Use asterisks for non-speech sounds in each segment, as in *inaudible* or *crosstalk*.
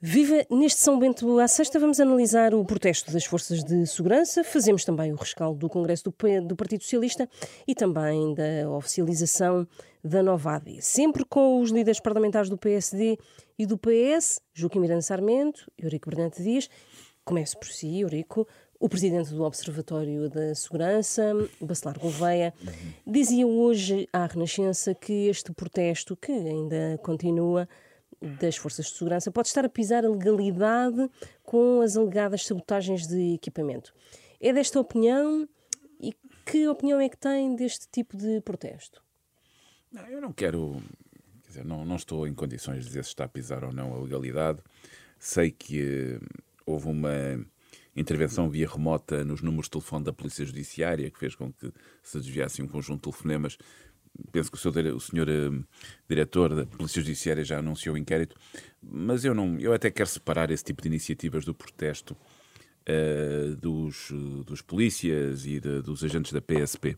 Viva! Neste São Bento à Sexta vamos analisar o protesto das forças de segurança, fazemos também o rescaldo do Congresso do, Partido Socialista e também da oficialização da nova AD. Sempre com os líderes parlamentares do PSD e do PS, Joaquim Miranda Sarmento, Eurico Bernardo Dias. Começo por si, Eurico. O presidente do Observatório da Segurança, Bacelar Gouveia, dizia hoje à Renascença que este protesto, que ainda continua, das forças de segurança pode estar a pisar a legalidade com as alegadas sabotagens de equipamento. É desta opinião e que opinião é que tem deste tipo de protesto? Não, eu não quero, quer dizer, não, não estou em condições de dizer se está a pisar ou não a legalidade. Sei que uh, houve uma intervenção via remota nos números de telefone da Polícia Judiciária que fez com que se desviasse um conjunto de telefonemas penso que o, seu, o senhor uh, diretor da Polícia Judiciária já anunciou o inquérito, mas eu não, eu até quero separar esse tipo de iniciativas do protesto uh, dos, dos polícias e de, dos agentes da PSP. Uh,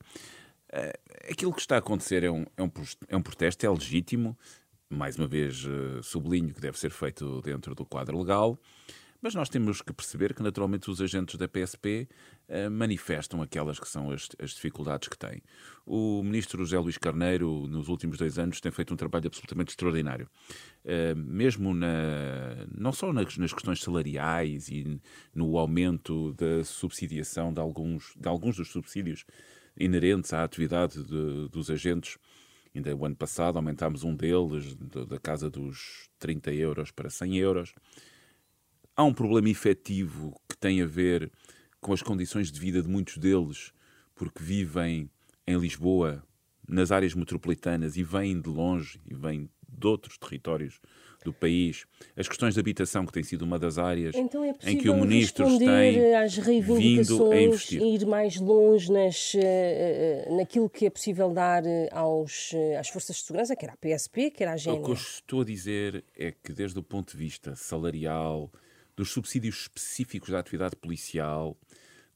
eh, aquilo que está a acontecer é um, é um, é um protesto, é legítimo, mais uma vez sublinho que deve ser feito dentro do quadro legal. Mas nós temos que perceber que, naturalmente, os agentes da PSP uh, manifestam aquelas que são as, as, dificuldades que têm. O ministro José Luís Carneiro, nos últimos dois anos, tem feito um trabalho absolutamente extraordinário. Uh, mesmo na, não só nas, nas, questões salariais e no aumento da subsidiação de alguns, de alguns dos subsídios inerentes à atividade de, dos agentes. Ainda o ano passado aumentámos um deles, da casa dos 30 euros para 100 euros. Há um problema efetivo que tem a ver com as condições de vida de muitos deles, porque vivem em Lisboa, nas áreas metropolitanas e vêm de longe e vêm de outros territórios do país. As questões de habitação, que tem sido uma das áreas então é em que o Ministro tem às vindo a investir. ir mais longe nas, eh, eh, naquilo que é possível dar eh, aos, às forças de segurança, quer a PSP, quer a GN. O que eu estou a dizer é que, desde o ponto de vista salarial, dos subsídios específicos da atividade policial,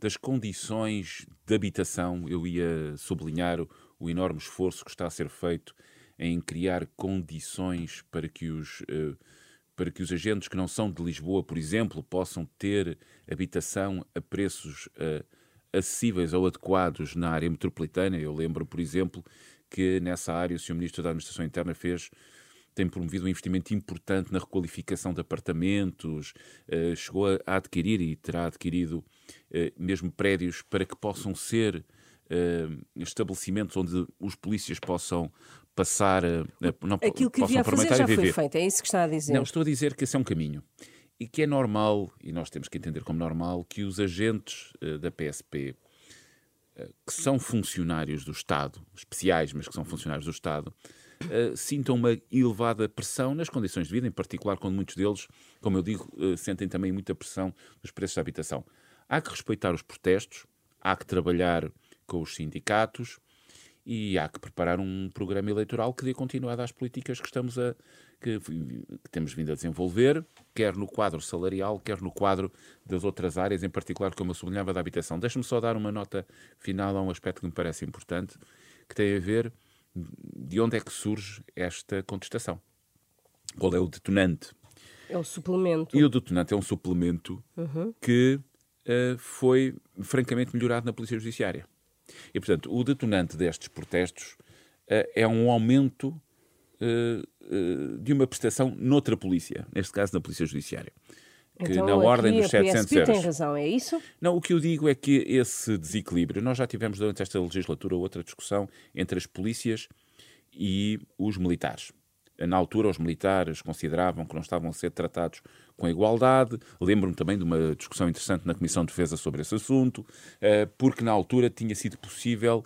das condições de habitação. Eu ia sublinhar o, enorme esforço que está a ser feito em criar condições para que os. Uh, para que os agentes que não são de Lisboa, por exemplo, possam ter habitação a preços uh, acessíveis ou adequados na área metropolitana. Eu lembro, por exemplo, que nessa área o Sr. Ministro da Administração Interna fez tem promovido um investimento importante na requalificação de apartamentos, uh, chegou a, adquirir e terá adquirido uh, mesmo prédios para que possam ser uh, estabelecimentos onde os polícias possam passar a, não, Aquilo que devia fazer já foi feito, é isso que está a dizer. Não, estou a dizer que esse é um caminho. E que é normal, e nós temos que entender como normal, que os agentes da PSP, que são funcionários do Estado, especiais, mas que são funcionários do Estado, uh, sintam uma elevada pressão nas condições de vida, em particular quando muitos deles, como eu digo, uh, sentem também muita pressão nos preços da habitação. Há que respeitar os protestos, há que trabalhar com os sindicatos e há que preparar um programa eleitoral que dê continuidade às políticas que estamos a que, que, temos vindo a desenvolver, quer no quadro salarial, quer no quadro das outras áreas, em particular, como eu sublinhava, da habitação. Deixe-me só dar uma nota final a um aspecto que me parece importante, que tem a ver de onde é que surge esta contestação? Qual é o detonante? É o suplemento. E o detonante é um suplemento uhum. que uh, foi francamente melhorado na Polícia Judiciária. E, portanto, o detonante destes protestos uh, é um aumento uh, de uma prestação noutra polícia, neste caso na Polícia Judiciária que então, na ordem dos 700 euros. tem razão, é isso? Não, o que eu digo é que esse desequilíbrio, nós já tivemos durante esta legislatura outra discussão entre as polícias e os militares. Na altura, os militares consideravam que não estavam a ser tratados com igualdade. Lembro-me também de uma discussão interessante na Comissão de Defesa sobre esse assunto, eh, porque na altura tinha sido possível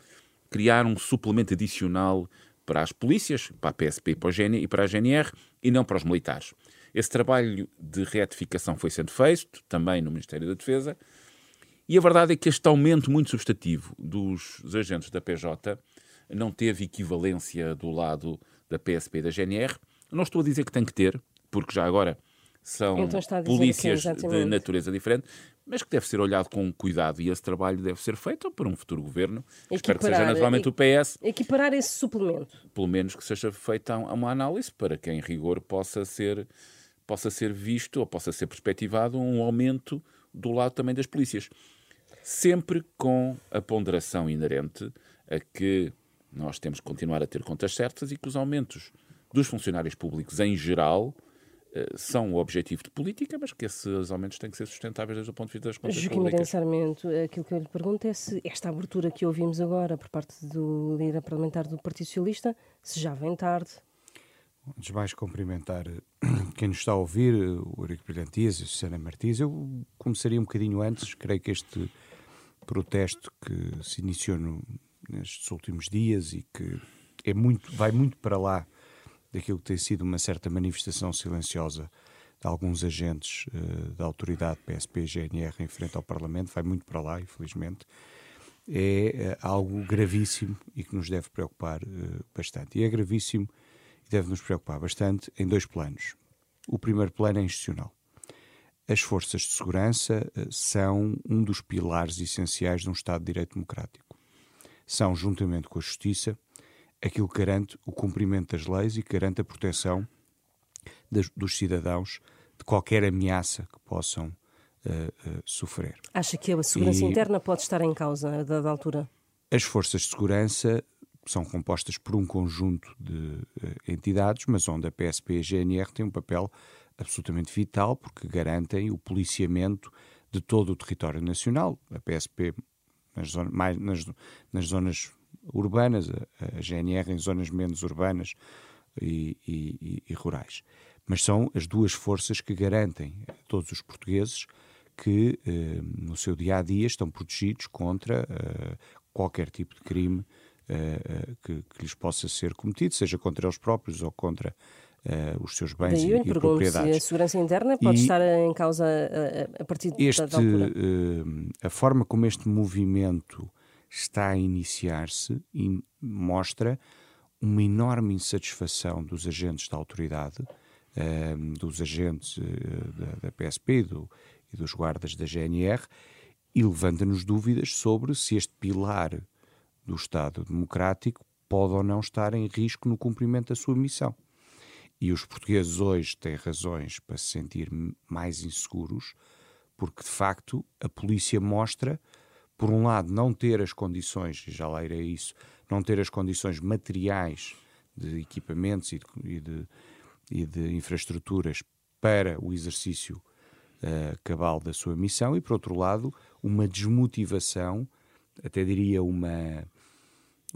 criar um suplemento adicional para as polícias, para a PSP e para a GNR, e não para os militares. Esse trabalho de retificação foi sendo feito, também no Ministério da Defesa, e a verdade é que este aumento muito substantivo dos agentes da PJ não teve equivalência do lado da PSP e da GNR. Não estou a dizer que tem que ter, porque já agora são polícias de natureza diferente, mas que deve ser olhado com cuidado e esse trabalho deve ser feito por um futuro governo. Equiparar, Espero que seja naturalmente o PS. Equiparar esse suplemento. Pelo menos que seja feita uma análise para que, em rigor, possa ser possa ser visto ou possa ser perspectivado um aumento do lado também das polícias. Sempre com a ponderação inerente a que nós temos que continuar a ter contas certas e que os aumentos dos funcionários públicos em geral eh, são o objetivo de política, mas que esses aumentos têm que ser sustentáveis desde o ponto de vista das contas Joaquim públicas. Sarmento, aquilo que eu lhe pergunto é se esta abertura que ouvimos agora por parte do líder parlamentar do Partido Socialista, se já vem tarde. Antes de mais cumprimentar quem nos está a ouvir, o Eurico Brilhantias e a Susana Martins. Eu começaria um bocadinho antes, creio que este protesto que se iniciou no, nestes últimos dias e que é muito, vai muito para lá daquilo que tem sido uma certa manifestação silenciosa de alguns agentes uh, da autoridade PSP e GNR em frente ao Parlamento, vai muito para lá, infelizmente, é uh, algo gravíssimo e que nos deve preocupar uh, bastante. E é gravíssimo e deve nos preocupar bastante em dois planos. O primeiro plano é institucional. As forças de segurança são um dos pilares essenciais de um Estado de Direito Democrático. São, juntamente com a Justiça, aquilo que garante o cumprimento das leis e que garante a proteção das, dos cidadãos de qualquer ameaça que possam uh, uh, sofrer. Acha que a segurança e interna pode estar em causa da altura? As forças de segurança são compostas por um conjunto de uh, entidades, mas onde a PSP e a GNR têm um papel absolutamente vital porque garantem o policiamento de todo o território nacional. A PSP nas, zonas, mais, nas, nas zonas urbanas, a, a GNR em zonas menos urbanas e, e, e, rurais. Mas são as duas forças que garantem a todos os portugueses que eh, no seu dia a dia estão protegidos contra eh, qualquer tipo de crime eh que, que, lhes possa ser cometido, seja contra eles próprios ou contra eh, os seus bens Daí e, e propriedades. A segurança interna pode e estar em causa a, a partir este, da altura. A forma como este movimento está a iniciar-se mostra uma enorme insatisfação dos agentes da autoridade, dos agentes uh, da, da, PSP do, e dos guardas da GNR, e levanta-nos dúvidas sobre se este pilar do Estado democrático pode ou não estar em risco no cumprimento da sua missão. E os portugueses hoje têm razões para se sentir mais inseguros, porque de facto a polícia mostra por um lado, não ter as condições, já lá irei isso, não ter as condições materiais de equipamentos e de, e de, e de infraestruturas para o exercício uh, cabal da sua missão, e por outro lado, uma desmotivação, até diria uma,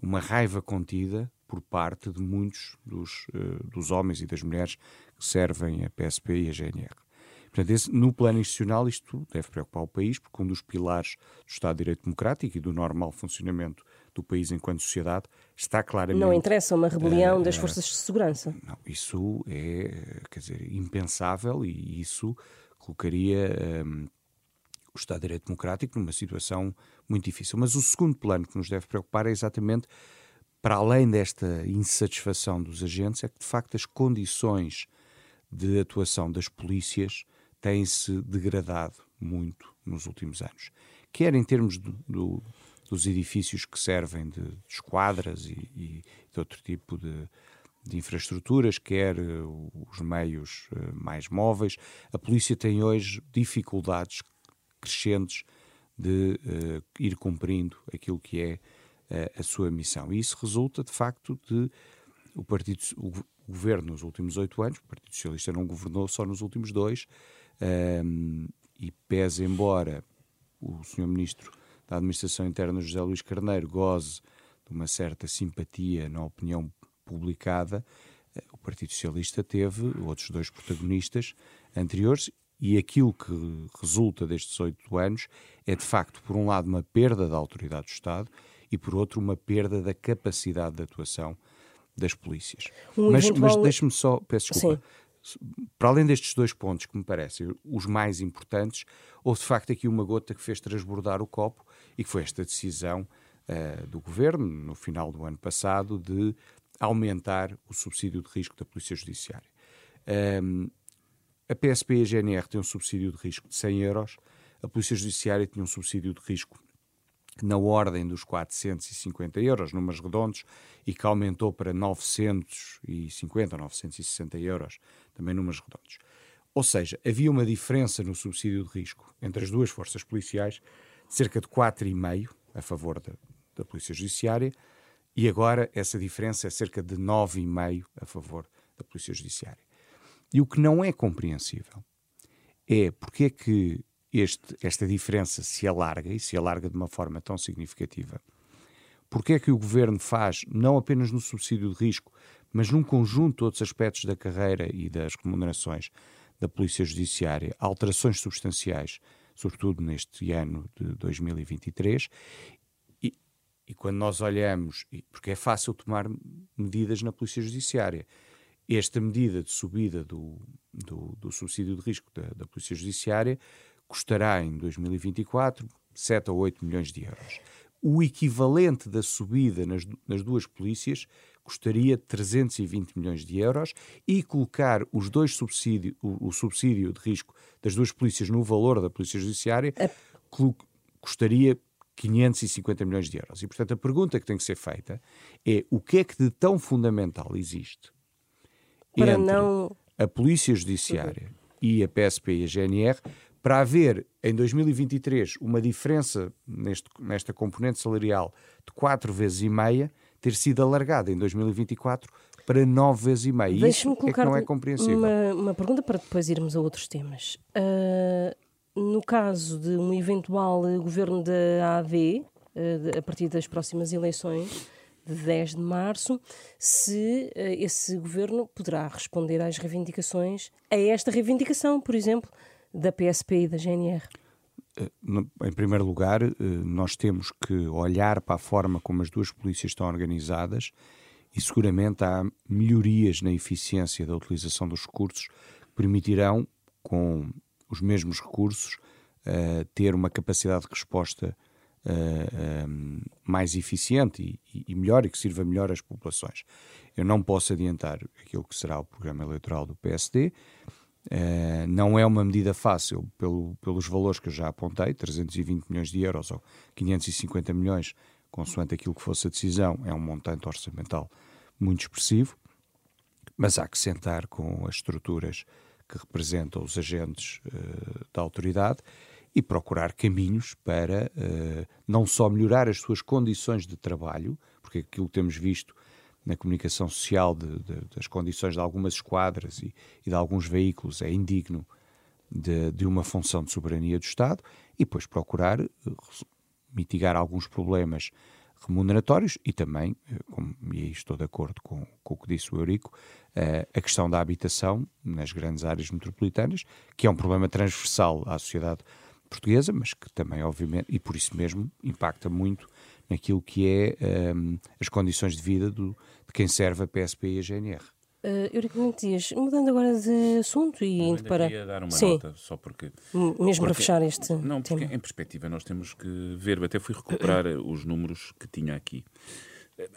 uma raiva contida por parte de muitos dos, uh, dos homens e das mulheres que servem a PSP e a GNR. Portanto, esse, no plano institucional, isto deve preocupar o país, porque um dos pilares do Estado de Direito Democrático e do normal funcionamento do país enquanto sociedade está claramente. Não interessa uma rebelião uh, das forças de segurança. Não, isso é, quer dizer, impensável e isso colocaria um, o Estado de Direito Democrático numa situação muito difícil. Mas o segundo plano que nos deve preocupar é exatamente, para além desta insatisfação dos agentes, é que de facto as condições de atuação das polícias tem-se degradado muito nos últimos anos. Quer em termos do, do, dos edifícios que servem de, de esquadras e, e, de outro tipo de, de infraestruturas, quer uh, os meios uh, mais móveis. A polícia tem hoje dificuldades crescentes de uh, ir cumprindo aquilo que é a sua missão. E isso resulta, de facto, de o partido, o, governo nos últimos oito anos, o Partido Socialista não governou só nos últimos dois, um, e pese embora o Sr. Ministro da Administração Interna, José Luís Carneiro, goze de uma certa simpatia na opinião publicada, eh, o Partido Socialista teve outros dois protagonistas anteriores e aquilo que resulta destes oito anos é, de facto, por um lado, uma perda da autoridade do Estado e, por outro, uma perda da capacidade de atuação das polícias. Um mas eventual... mas deixe-me só, peço desculpa, Sim para além destes dois pontos que me parecem os mais importantes, houve de facto aqui uma gota que fez transbordar o copo e que foi esta decisão uh, do governo, no final do ano passado, de aumentar o subsídio de risco da Polícia Judiciária. Um, a PSP e a GNR têm um subsídio de risco de 100 euros, a Polícia Judiciária tinha um subsídio de risco na ordem dos 450 euros, números redondos, e que aumentou para 950 ou 960 euros, também números redondos. Ou seja, havia uma diferença no subsídio de risco entre as duas forças policiais de cerca de 4,5 a favor da, da Polícia Judiciária e agora essa diferença é cerca de 9,5 a favor da Polícia Judiciária. E o que não é compreensível é porque é que este, esta diferença se alarga e se alarga de uma forma tão significativa. Porque é que o governo faz, não apenas no subsídio de risco, mas num conjunto de outros aspectos da carreira e das remunerações da Polícia Judiciária, alterações substanciais, sobretudo neste ano de 2023, e, e quando nós olhamos, porque é fácil tomar medidas na Polícia Judiciária, esta medida de subida do, do, do subsídio de risco da, da Polícia Judiciária custará em 2024 7 ou 8 milhões de euros. O equivalente da subida nas, nas duas polícias custaria 320 milhões de euros e colocar os dois subsídio, o, o subsídio de risco das duas polícias no valor da Polícia Judiciária é. custaria 550 milhões de euros. E, portanto, a pergunta que tem que ser feita é o que é que de tão fundamental existe Para entre não... a Polícia Judiciária uhum. e a PSP e a GNR para haver em 2023 uma diferença neste, nesta componente salarial de quatro vezes e meia, ter sido alargada em 2024 para nove vezes e meia. Isso é que não é compreensível. Uma, uma pergunta para depois irmos a outros temas. Uh, no caso de um eventual governo da AD, uh, a partir das próximas eleições, de 10 de março, se uh, esse governo poderá responder às reivindicações, a esta reivindicação, por exemplo, da PSP e da GNR? Eh, em primeiro lugar, eh, nós temos que olhar para a forma como as duas polícias estão organizadas e seguramente há melhorias na eficiência da utilização dos recursos que permitirão, com os mesmos recursos, ter uma capacidade de resposta uh, mais eficiente e, e, melhor e que sirva melhor às populações. Eu não posso adiantar aquilo que será o programa eleitoral do PSD, Uh, não é uma medida fácil pelo, pelos valores que eu já apontei, 320 milhões de euros ou 550 milhões, consoante aquilo que fosse a decisão, é um montante orçamental muito expressivo, mas há que sentar com as estruturas que representam os agentes uh, da autoridade e procurar caminhos para uh, não só melhorar as suas condições de trabalho, porque aquilo que temos visto na comunicação social de, de, das condições de algumas esquadras e, e de alguns veículos é indigno de, de, uma função de soberania do Estado e depois procurar uh, mitigar alguns problemas remuneratórios e também, uh, como, e aí estou de acordo com, com o que disse o Eurico, a questão da habitação nas grandes áreas metropolitanas, que é um problema transversal à sociedade portuguesa, mas que também, obviamente, e por isso mesmo, impacta muito naquilo que é um, as condições de vida do, de quem serve a PSP e a GNR. Uh, Eurico Dias, mudando agora de assunto e indo para. queria dar uma Sim. nota, só porque. Mesmo porque, para fechar este. Não, porque tema. em perspectiva nós temos que ver, até fui recuperar *clears throat* os números que tinha aqui.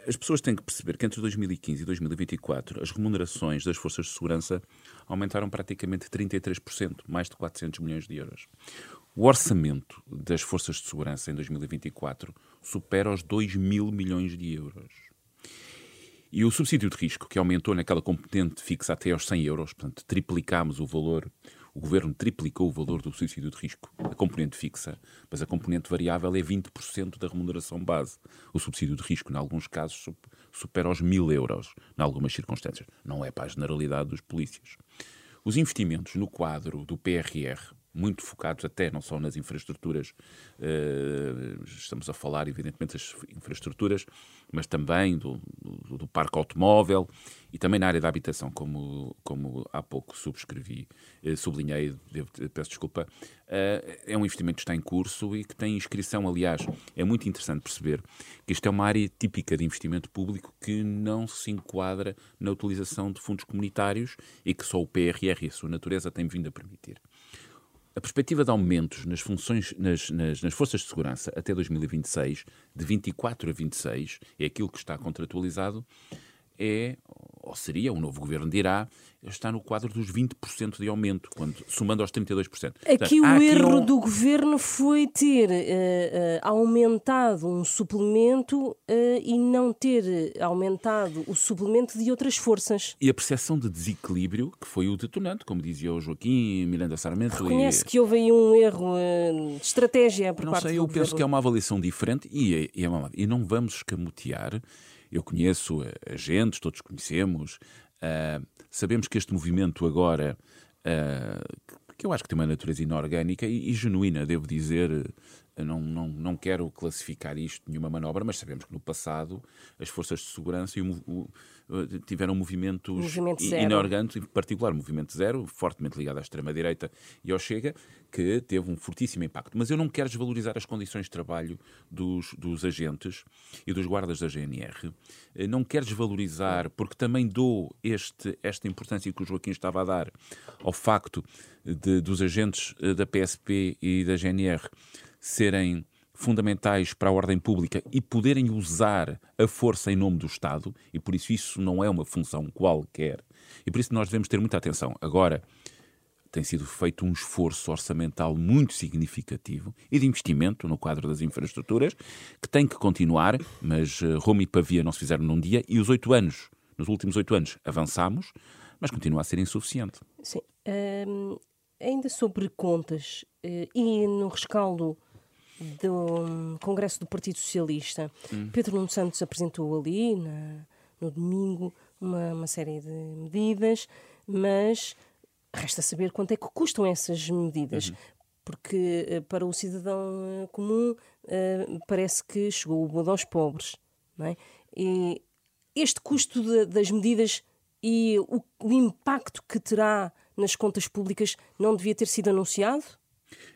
As pessoas têm que perceber que entre 2015 e 2024 as remunerações das forças de segurança aumentaram praticamente 33%, mais de 400 milhões de euros. O orçamento das forças de segurança em 2024 supera os 2 mil milhões de euros. E o subsídio de risco, que aumentou naquela componente fixa até aos 100 euros, portanto, triplicámos o valor, o governo triplicou o valor do subsídio de risco, a componente fixa, mas a componente variável é 20% da remuneração base. O subsídio de risco, em alguns casos, supera os 1000 euros, em algumas circunstâncias. Não é para a generalidade dos polícias. Os investimentos no quadro do PRR muito focados até não só nas infraestruturas, uh, estamos a falar evidentemente das infraestruturas, mas também do, do, do, parque automóvel e também na área da habitação, como, como há pouco subscrevi, uh, sublinhei, devo, peço desculpa, uh, é um investimento que está em curso e que tem inscrição, aliás, é muito interessante perceber que isto é uma área típica de investimento público que não se enquadra na utilização de fundos comunitários e que só o PRR e a sua natureza têm vindo a permitir. A perspectiva de aumentos nas funções nas, nas, nas, forças de segurança até 2026, de 24 a 26, é aquilo que está contratualizado, é, ou seria, o novo governo dirá, está no quadro dos 20% de aumento, quando, somando aos 32%. Aqui Portanto, o erro um... do governo foi ter uh, uh, aumentado um suplemento uh, e não ter aumentado o suplemento de outras forças. E a percepção de desequilíbrio, que foi o detonante, como dizia o Joaquim Miranda Sarmento. Reconhece e... que houve aí um erro de estratégia por não parte sei, do eu governo. penso que é uma avaliação diferente e, é, e, é e não vamos escamotear. Eu conheço agentes, todos conhecemos, Uh, sabemos que este movimento agora, uh, que eu acho que tem uma natureza inorgânica e, e genuína, devo dizer, não, não, não quero classificar isto de nenhuma manobra, mas sabemos que no passado as forças de segurança o, o, tiveram movimentos movimento inorgânicos, em particular Movimento Zero, fortemente ligado à extrema-direita e ao Chega, que teve um fortíssimo impacto. Mas eu não quero desvalorizar as condições de trabalho dos, dos agentes e dos guardas da GNR. Eh, não quero desvalorizar, porque também dou este, esta importância que o Joaquim estava a dar ao facto de, dos agentes eh, da PSP e da GNR serem fundamentais para a ordem pública e poderem usar a força em nome do Estado, e por isso isso não é uma função qualquer. E por isso nós devemos ter muita atenção. Agora, tem sido feito um esforço orçamental muito significativo e de investimento no quadro das infraestruturas, que tem que continuar, mas uh, Roma e Pavia não se fizeram num dia, e os oito anos, nos últimos oito anos, avançamos, mas continua a ser insuficiente. Sim. Um, ainda sobre contas, uh, e no rescaldo do Congresso do Partido Socialista. Hum. Pedro Nuno Santos apresentou ali, na, no domingo, uma, uma série de medidas, mas resta saber quanto é que custam essas medidas. Uhum. Porque eh, para o cidadão eh, comum uh, parece que chegou o bodo aos pobres. Não é? E este custo de, das medidas e o, o impacto que terá nas contas públicas não devia ter sido anunciado?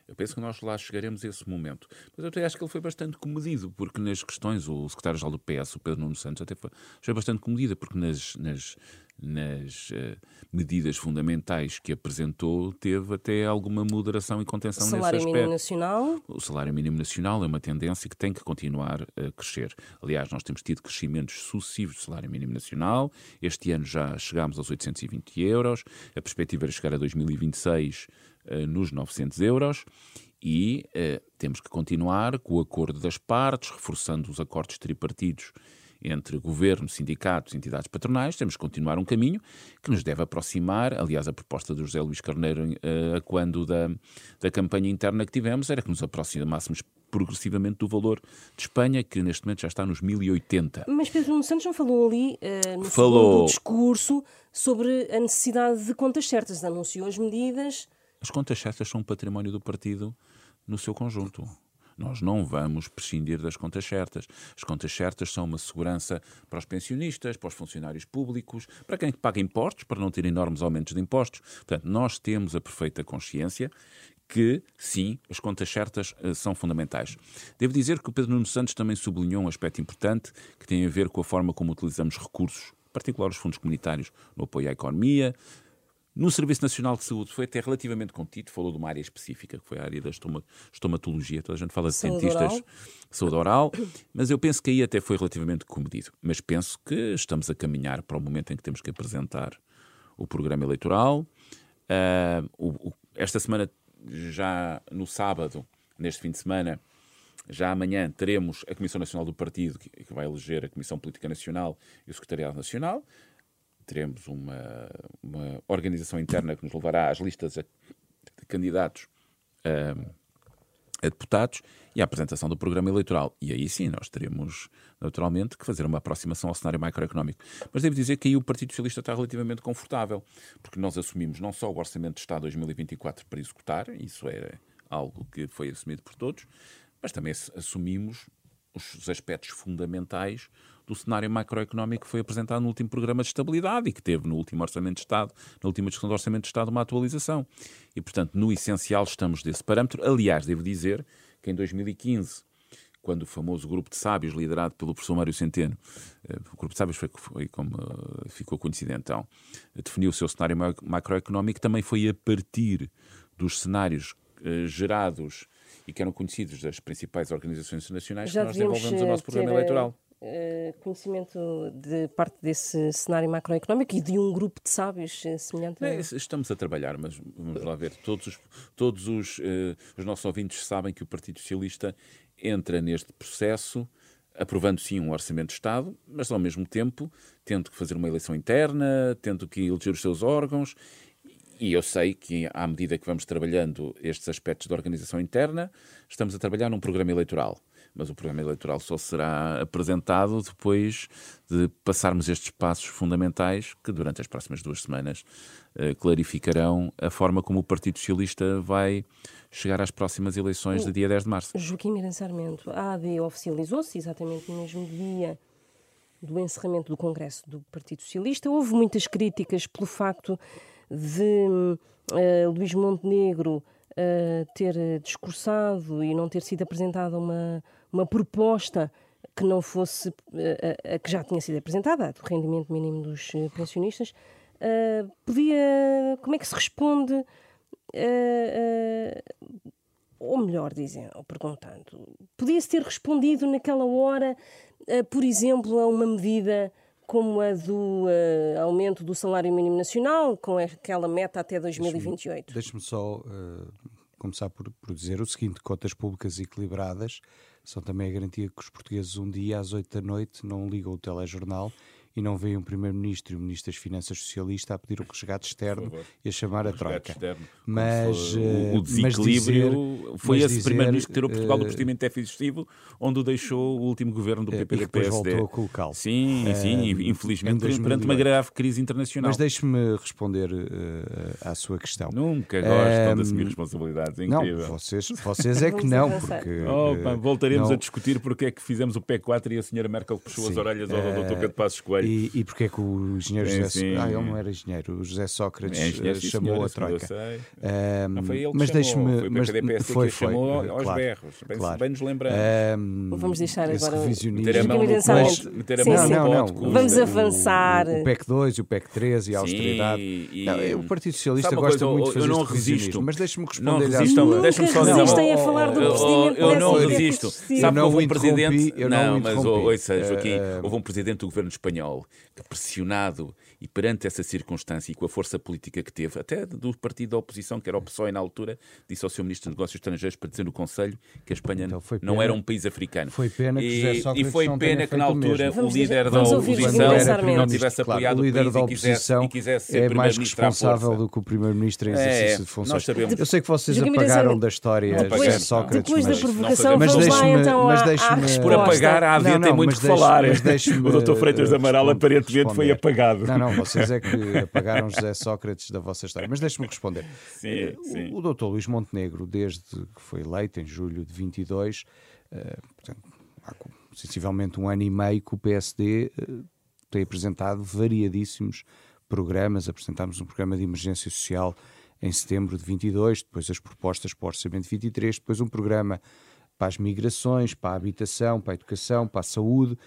Eu penso que nós lá chegaremos a esse momento. Mas eu até acho que ele foi bastante comedido, porque nas questões, o secretário-geral do PS, o Pedro Nuno Santos, até foi, foi bastante comedido, porque nas, nas, nas uh, medidas fundamentais que apresentou, teve até alguma moderação e contenção nesse aspecto. O salário mínimo nacional? O salário mínimo nacional é uma tendência que tem que continuar a crescer. Aliás, nós temos tido crescimentos sucessivos do salário mínimo nacional. Este ano já chegámos aos 820 euros. A perspectiva era chegar a 2026 uh, nos 900 euros e uh, temos que continuar com o acordo das partes, reforçando os acordos tripartidos entre governo, sindicatos, entidades patronais, temos que continuar um caminho que nos deve aproximar. Aliás, a proposta do José Luís Carneiro, a quando da, da campanha interna que tivemos, era que nos aproximássemos progressivamente do valor de Espanha, que neste momento já está nos 1080. Mas Pedro Nuno Santos não falou ali, uh, no falou... discurso, sobre a necessidade de contas certas. Anunciou as medidas as contas certas são um património do partido no seu conjunto. Nós não vamos prescindir das contas certas. As contas certas são uma segurança para os pensionistas, para os funcionários públicos, para quem paga impostos, para não ter enormes aumentos de impostos. Portanto, nós temos a perfeita consciência que, sim, as contas certas uh, são fundamentais. Devo dizer que o Pedro Nuno Santos também sublinhou um aspecto importante que tem a ver com a forma como utilizamos recursos, particular os fundos comunitários, no apoio à economia, no Serviço Nacional de Saúde foi até relativamente contido, falou de uma área específica, que foi a área da estoma, estomatologia, toda a gente fala de saúde dentistas, oral. saúde oral, mas eu penso que aí até foi relativamente comedido. Mas penso que estamos a caminhar para o momento em que temos que apresentar o programa eleitoral. Uh, o, o, esta semana, já no sábado, neste fim de semana, já amanhã teremos a Comissão Nacional do Partido, que, que vai eleger a Comissão Política Nacional e o Secretariado Nacional teremos uma, uma organização interna que nos levará às listas de candidatos a, deputados e à apresentação do programa eleitoral. E aí sim, nós teremos, naturalmente, que fazer uma aproximação ao cenário macroeconómico. Mas devo dizer que aí o Partido Socialista está relativamente confortável, porque nós assumimos não só o Orçamento de Estado 2024 para executar, isso era algo que foi assumido por todos, mas também assumimos os aspectos fundamentais do cenário macroeconómico que foi apresentado no último programa de estabilidade e que teve no último Orçamento de Estado, na última discussão do Orçamento de Estado, uma atualização. E, portanto, no essencial estamos desse parâmetro. Aliás, devo dizer que em 2015 quando o famoso grupo de sábios, liderado pelo professor Mário Centeno, eh, o grupo de sábios foi, foi como eh, ficou conhecido então, definiu o seu cenário macroeconómico, também foi a partir dos cenários eh, gerados e que eram conhecidos das principais organizações internacionais Já que nós desenvolvemos o nosso programa eleitoral uh, conhecimento de parte desse cenário macroeconómico e de um grupo de sábios uh, semelhante? É, estamos a trabalhar, mas vamos lá ver. Todos os, todos os, uh, os nossos ouvintes sabem que o Partido Socialista entra neste processo aprovando sim um orçamento de Estado, mas ao mesmo tempo tendo que fazer uma eleição interna, tendo que eleger os seus órgãos. E eu sei que, à medida que vamos trabalhando estes aspectos da organização interna, estamos a trabalhar num programa eleitoral mas o programa eleitoral só será apresentado depois de passarmos estes passos fundamentais que, durante as próximas duas semanas, eh, clarificarão a forma como o Partido Socialista vai chegar às próximas eleições de dia 10 de março. Joaquim Miranda Sarmento, a AD oficializou-se exatamente no mesmo dia do encerramento do Congresso do Partido Socialista. Houve muitas críticas pelo facto de uh, Luís Montenegro uh, ter discursado e não ter sido apresentada uma, uma proposta que não fosse a, a, que já tinha sido apresentada, do rendimento mínimo dos eh, pensionistas, uh, podia. Como é que se responde? Uh, uh, ou melhor, dizendo, ou perguntando, podia-se ter respondido naquela hora, por exemplo, a uma medida como a do aumento do salário mínimo nacional, com aquela meta até 2028? Deixe-me só começar por, por dizer o seguinte: contas públicas equilibradas são também a garantia que os portugueses um dia às oito da noite não ligam o telejornal e não veem o Primeiro-Ministro e o Ministro das Finanças Socialista a pedir o resgate externo e a chamar a troca. Externo, mas o, o eh, desequilíbrio mas foi esse Primeiro-Ministro que tirou Portugal do eh, procedimento de déficit excessivo, onde o deixou o último governo do PP e depois voltou a colocá-lo. Sim, uh, sim, infelizmente perante uma grave crise internacional. Mas deixe-me responder uh, à sua questão. Nunca gostam de assumir responsabilidades, é incrível. Não, vocês, vocês é que não, porque... Oh, voltaremos não... a discutir porque é que fizemos o PEC 4 e a senhora Merkel puxou sim, as orelhas ao uh, Dr. Pedro Passos Coelho. E, e porque é que o engenheiro sim, José sim. Ah, ele não era engenheiro, o José Sócrates é engenheiro, chamou senhora, a troika. Um, não foi ele que mas deixe-me. Foi mas, o PDPS foi, chamou aos claro, berros. Bem, claro. bem nos lembramos. Um, Vamos deixar agora meter a mão no mas, meter a mão sim, não, não, Vamos avançar. O, o, PEC 2 e o PEC 3 e a austeridade. E, não, o Partido Socialista gosta muito de fazer eu não resisto, mas deixe-me responder. Deixa-me só dizer. Resistem a falar do procedimento. Eu não resisto. Sabe que houve um presidente. Não, mas ouça, Joaquim, houve um presidente do governo espanhol que pressionado e perante essa circunstância e com a força política que teve, até do partido da oposição, que era o PSOE na altura, disse ao seu Ministro de Negócios Estrangeiros para dizer no Conselho que a Espanha então não era um país africano. Foi pena que e, e foi pena que na altura o líder da oposição não tivesse apoiado o líder da oposição e quisesse, é mais responsável do que o primeiro-ministro em é, exercício é, de funções. Nós sabemos. Eu sei que vocês apagaram da história José Sócrates. Depois da provocação, mas deixe-me então mas deixe Por apagar a AD tem muito que falar. *laughs* O doutor Freitas Amaral aparentemente foi apagado. Não, não, vocês é que apagaram José Sócrates da vossa história. Mas deixe-me responder. Sim, sim. O, o doutor Luís Montenegro, desde que foi eleito, em julho de 22, uh, portanto, há sensivelmente um ano e meio que o PSD uh, tem apresentado variadíssimos programas. Apresentámos um programa de emergência social em setembro de 22, depois as propostas para o Orçamento de 23, depois um programa para as migrações, para a habitação, para a educação, para a saúde,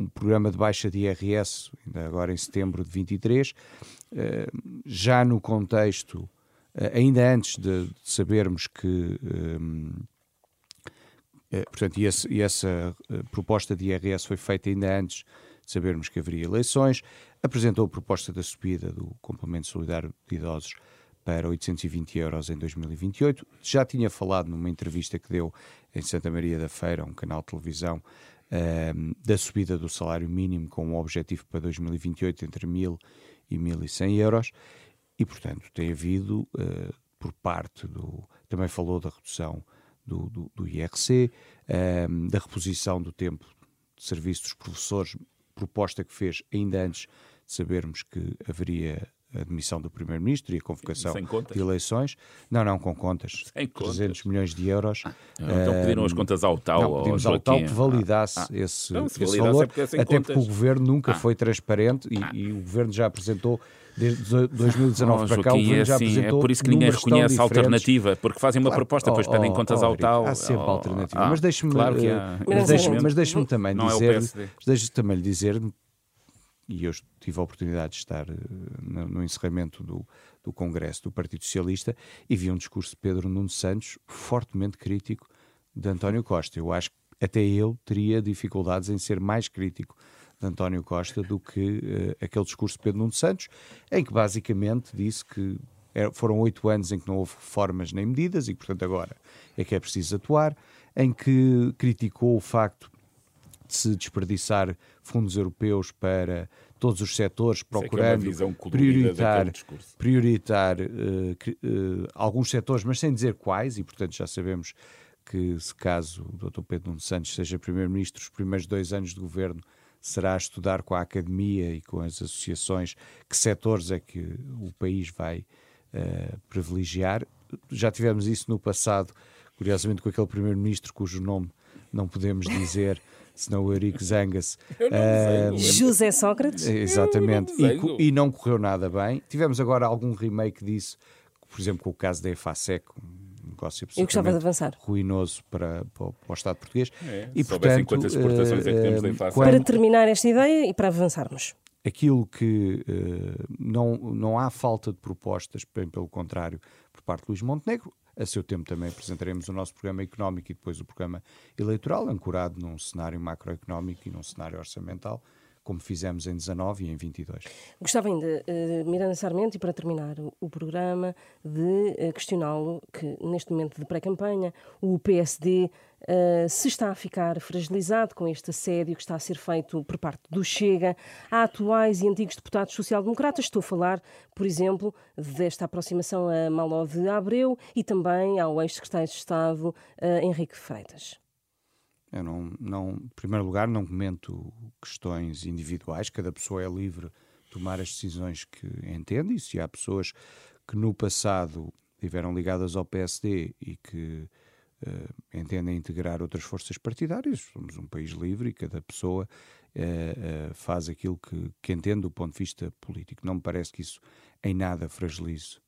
um programa de baixa de IRS, ainda agora em setembro de 23, eh, já no contexto, eh, ainda antes de sabermos que. Eh, portanto, e, esse, e essa proposta de IRS foi feita ainda antes de sabermos que haveria eleições, apresentou a proposta da subida do complemento solidário de idosos para 820 euros em 2028. Já tinha falado numa entrevista que deu em Santa Maria da Feira, um canal de televisão, uh, da subida do salário mínimo com um objetivo para 2028 entre 1.000 e 1.100 euros e, portanto, tem havido, uh, por parte do. Também falou da redução do, do, do IRC, uh, da reposição do tempo de serviço dos professores, proposta que fez ainda antes de sabermos que haveria a demissão do Primeiro-Ministro e a convocação de eleições. Não, não, com contas. Sem 300 contas. milhões de euros. Ah, então pediram as contas ao tal. Não, pedimos ao tal que validasse ah, ah. esse, então, esse validasse valor, é até contas. porque o Governo nunca ah. foi transparente e, ah. e, o Governo já apresentou desde 2019 oh, para cá, o Governo é já assim, apresentou É por isso que ninguém reconhece a alternativa, porque fazem uma claro, proposta, depois oh, pedem contas oh, ao tal. Há sempre oh, alternativa. mas deixe-me claro mas deixe mas deixe também não dizer, é deixe também lhe dizer e eu tive a oportunidade de estar no, no, encerramento do, do Congresso do Partido Socialista e vi um discurso de Pedro Nuno Santos fortemente crítico de António Costa. Eu acho que até eu teria dificuldades em ser mais crítico de António Costa do que uh, aquele discurso de Pedro Nuno Santos, em que basicamente disse que foram oito anos em que não houve reformas nem medidas e, portanto, agora é que é preciso atuar, em que criticou o facto de se desperdiçar fundos europeus para todos os setores, procurando é prioritar, prioritar uh, uh, alguns setores, mas sem dizer quais, e portanto já sabemos que se caso o Dr. Pedro Nuno Santos seja Primeiro-Ministro, os primeiros dois anos de governo será estudar com a academia e com as associações que setores é que o país vai uh, privilegiar. Já tivemos isso no passado, curiosamente com aquele primeiro-ministro cujo nome não podemos dizer, *laughs* senão o Eurico Zangas. Uh, José Sócrates. Exatamente. E, e, não correu nada bem. Tivemos agora algum remake disso, por exemplo, com o caso da EFASEC, negócio Eu gostava de avançar. ruinoso para, para, para o Estado português. É, e, portanto, quantas exportações é que temos em face. Para terminar esta ideia e para avançarmos. Aquilo que uh, não, não há falta de propostas, bem pelo contrário, por parte de Luís Montenegro. A seu tempo também apresentaremos o nosso programa económico e depois o programa eleitoral, ancorado num cenário macroeconómico e num cenário orçamental como fizemos em 19 e em 22. Gostava ainda, uh, Miranda Sarmento, e para terminar o, o programa, de uh, questioná-lo que, neste momento de pré-campanha, o PSD eh, se está a ficar fragilizado com este assédio que está a ser feito por parte do Chega a atuais e antigos deputados social-democratas. Estou a falar, por exemplo, desta aproximação a Maló de Abreu e também ao ex-secretário de Estado Henrique Freitas. Eu não, não, em primeiro lugar, não comento questões individuais, cada pessoa é livre de tomar as decisões que entende, e se há pessoas que no passado estiveram ligadas ao PSD e que uh, entendem integrar outras forças partidárias, somos um país livre e cada pessoa uh, uh, faz aquilo que, que entende do ponto de vista político. Não me parece que isso em nada fragilize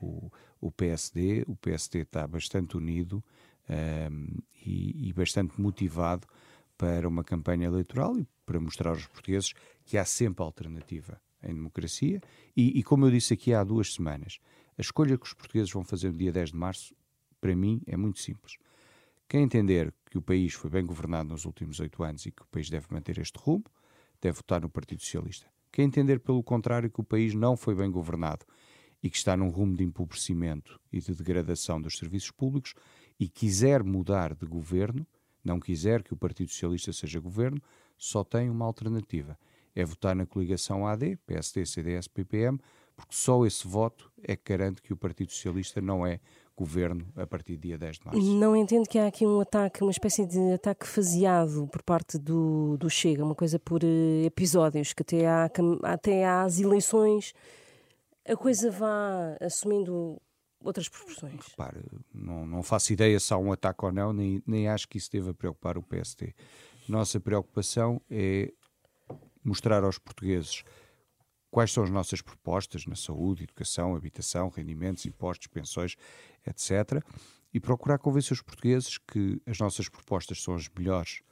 o, o PSD, o PSD está bastante unido um, e, e, bastante motivado para uma campanha eleitoral e para mostrar aos portugueses que há sempre alternativa em democracia. E, e, como eu disse aqui há duas semanas, a escolha que os portugueses vão fazer no dia 10 de março, para mim, é muito simples. Quem entender que o país foi bem governado nos últimos oito anos e que o país deve manter este rumo, deve votar no Partido Socialista. Quem entender, pelo contrário, que o país não foi bem governado e que está num rumo de empobrecimento e de degradação dos serviços públicos, e quiser mudar de governo, não quiser que o Partido Socialista seja governo, só tem uma alternativa: é votar na coligação AD, PSD, CDS, PPM, porque só esse voto é que garante que o Partido Socialista não é governo a partir do dia 10 de março. Não entendo que há aqui um ataque, uma espécie de ataque faseado por parte do, do Chega, uma coisa por uh, episódios, que até, há, até às eleições a coisa vá assumindo outras proporções. Repare, não, não faço ideia se há um ataque ou não, nem, nem acho que isso deva preocupar o PST. Nossa preocupação é mostrar aos portugueses quais são as nossas propostas na saúde, educação, habitação, rendimentos, impostos, pensões, etc. E procurar convencer os portugueses que as nossas propostas são as melhores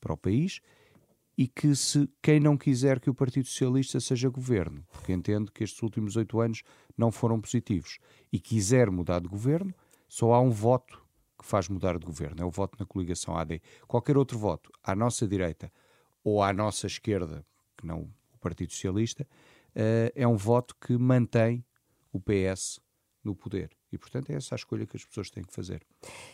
para o país e que se quem não quiser que o Partido Socialista seja governo, porque entende que estes últimos oito anos não foram positivos, e quiser mudar de governo, só há um voto que faz mudar de governo, é o voto na coligação AD. Qualquer outro voto à nossa direita ou à nossa esquerda, que não o Partido Socialista, é um voto que mantém o PS no poder. E, portanto, é essa a escolha que as pessoas têm que fazer.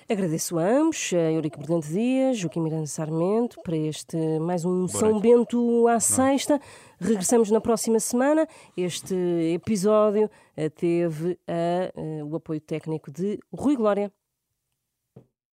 Agradeço a ambos, a Eurico Brilhante Dias, Joaquim Miranda Sarmento, para este mais um Boa São noite. Bento à sexta. Regressamos na próxima semana. Este episódio eh, teve a, a, eh, o apoio técnico de Rui Glória.